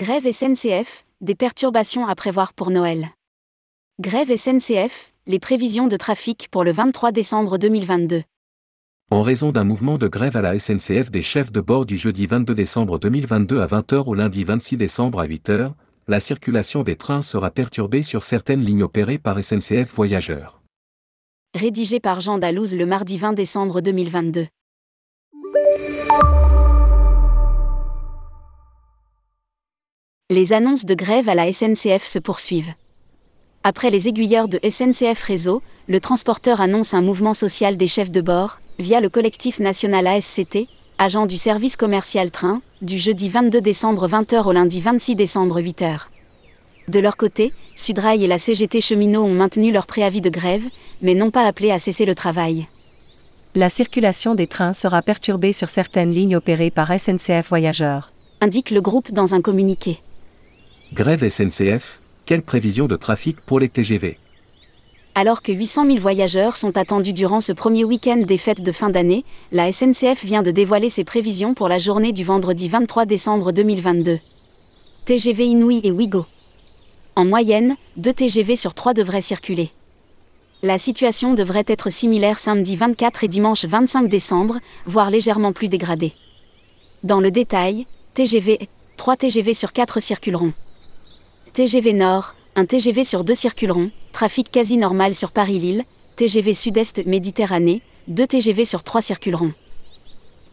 Grève SNCF, des perturbations à prévoir pour Noël. Grève SNCF, les prévisions de trafic pour le 23 décembre 2022. En raison d'un mouvement de grève à la SNCF des chefs de bord du jeudi 22 décembre 2022 à 20h au lundi 26 décembre à 8h, la circulation des trains sera perturbée sur certaines lignes opérées par SNCF Voyageurs. Rédigé par Jean Dalouse le mardi 20 décembre 2022. Les annonces de grève à la SNCF se poursuivent. Après les aiguilleurs de SNCF Réseau, le transporteur annonce un mouvement social des chefs de bord, via le collectif national ASCT, agent du service commercial train, du jeudi 22 décembre 20h au lundi 26 décembre 8h. De leur côté, Sudrail et la CGT Cheminot ont maintenu leur préavis de grève, mais n'ont pas appelé à cesser le travail. La circulation des trains sera perturbée sur certaines lignes opérées par SNCF Voyageurs, indique le groupe dans un communiqué. Grève SNCF, quelle prévision de trafic pour les TGV Alors que 800 000 voyageurs sont attendus durant ce premier week-end des fêtes de fin d'année, la SNCF vient de dévoiler ses prévisions pour la journée du vendredi 23 décembre 2022. TGV Inouï et Ouigo. En moyenne, 2 TGV sur 3 devraient circuler. La situation devrait être similaire samedi 24 et dimanche 25 décembre, voire légèrement plus dégradée. Dans le détail, TGV, 3 TGV sur 4 circuleront. TGV Nord, un TGV sur deux circuleront, trafic quasi normal sur Paris-Lille, TGV Sud-Est Méditerranée, deux TGV sur trois circuleront.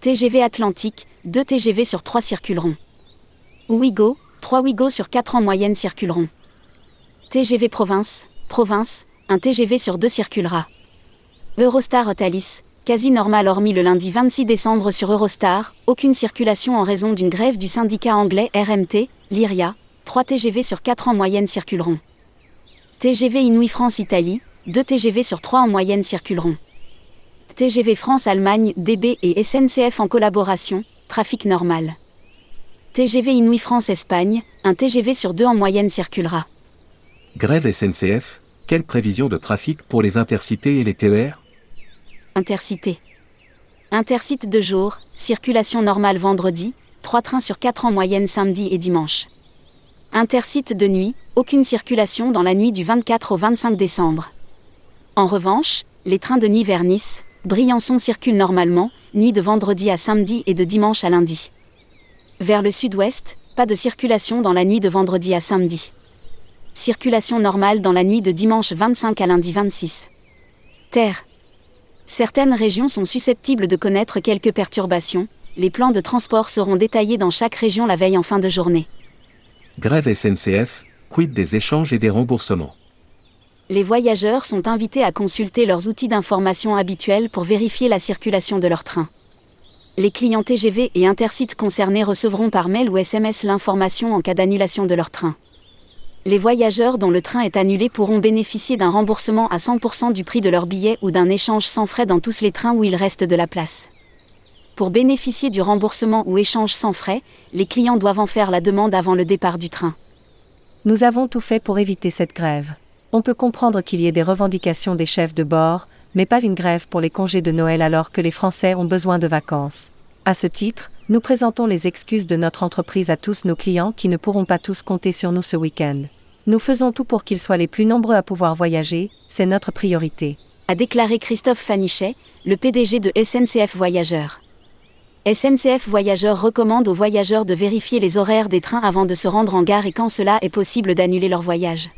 TGV Atlantique, deux TGV sur trois circuleront. Ouigo, trois Ouigo sur quatre en moyenne circuleront. TGV Province, Province, un TGV sur deux circulera. Eurostar Thalys, quasi normal hormis le lundi 26 décembre sur Eurostar, aucune circulation en raison d'une grève du syndicat anglais RMT, Lyria, 3 TGV sur 4 en moyenne circuleront. TGV Inouï France-Italie, 2 TGV sur 3 en moyenne circuleront. TGV France-Allemagne, DB et SNCF en collaboration, trafic normal. TGV Inouï France-Espagne, un TGV sur 2 en moyenne circulera. Grève SNCF, quelle prévision de trafic pour les intercités et les TER Intercités. Intercite de jour, circulation normale vendredi, 3 trains sur 4 en moyenne samedi et dimanche. Intercite de nuit, aucune circulation dans la nuit du 24 au 25 décembre. En revanche, les trains de nuit vers Nice, Briançon circulent normalement, nuit de vendredi à samedi et de dimanche à lundi. Vers le sud-ouest, pas de circulation dans la nuit de vendredi à samedi. Circulation normale dans la nuit de dimanche 25 à lundi 26. Terre. Certaines régions sont susceptibles de connaître quelques perturbations, les plans de transport seront détaillés dans chaque région la veille en fin de journée. Grève SNCF, quid des échanges et des remboursements Les voyageurs sont invités à consulter leurs outils d'information habituels pour vérifier la circulation de leur train. Les clients TGV et Intercites concernés recevront par mail ou SMS l'information en cas d'annulation de leur train. Les voyageurs dont le train est annulé pourront bénéficier d'un remboursement à 100% du prix de leur billet ou d'un échange sans frais dans tous les trains où il reste de la place. Pour bénéficier du remboursement ou échange sans frais, les clients doivent en faire la demande avant le départ du train. Nous avons tout fait pour éviter cette grève. On peut comprendre qu'il y ait des revendications des chefs de bord, mais pas une grève pour les congés de Noël alors que les Français ont besoin de vacances. À ce titre, nous présentons les excuses de notre entreprise à tous nos clients qui ne pourront pas tous compter sur nous ce week-end. Nous faisons tout pour qu'ils soient les plus nombreux à pouvoir voyager, c'est notre priorité. A déclaré Christophe Fanichet, le PDG de SNCF Voyageurs. SNCF Voyageurs recommande aux voyageurs de vérifier les horaires des trains avant de se rendre en gare et quand cela est possible d'annuler leur voyage.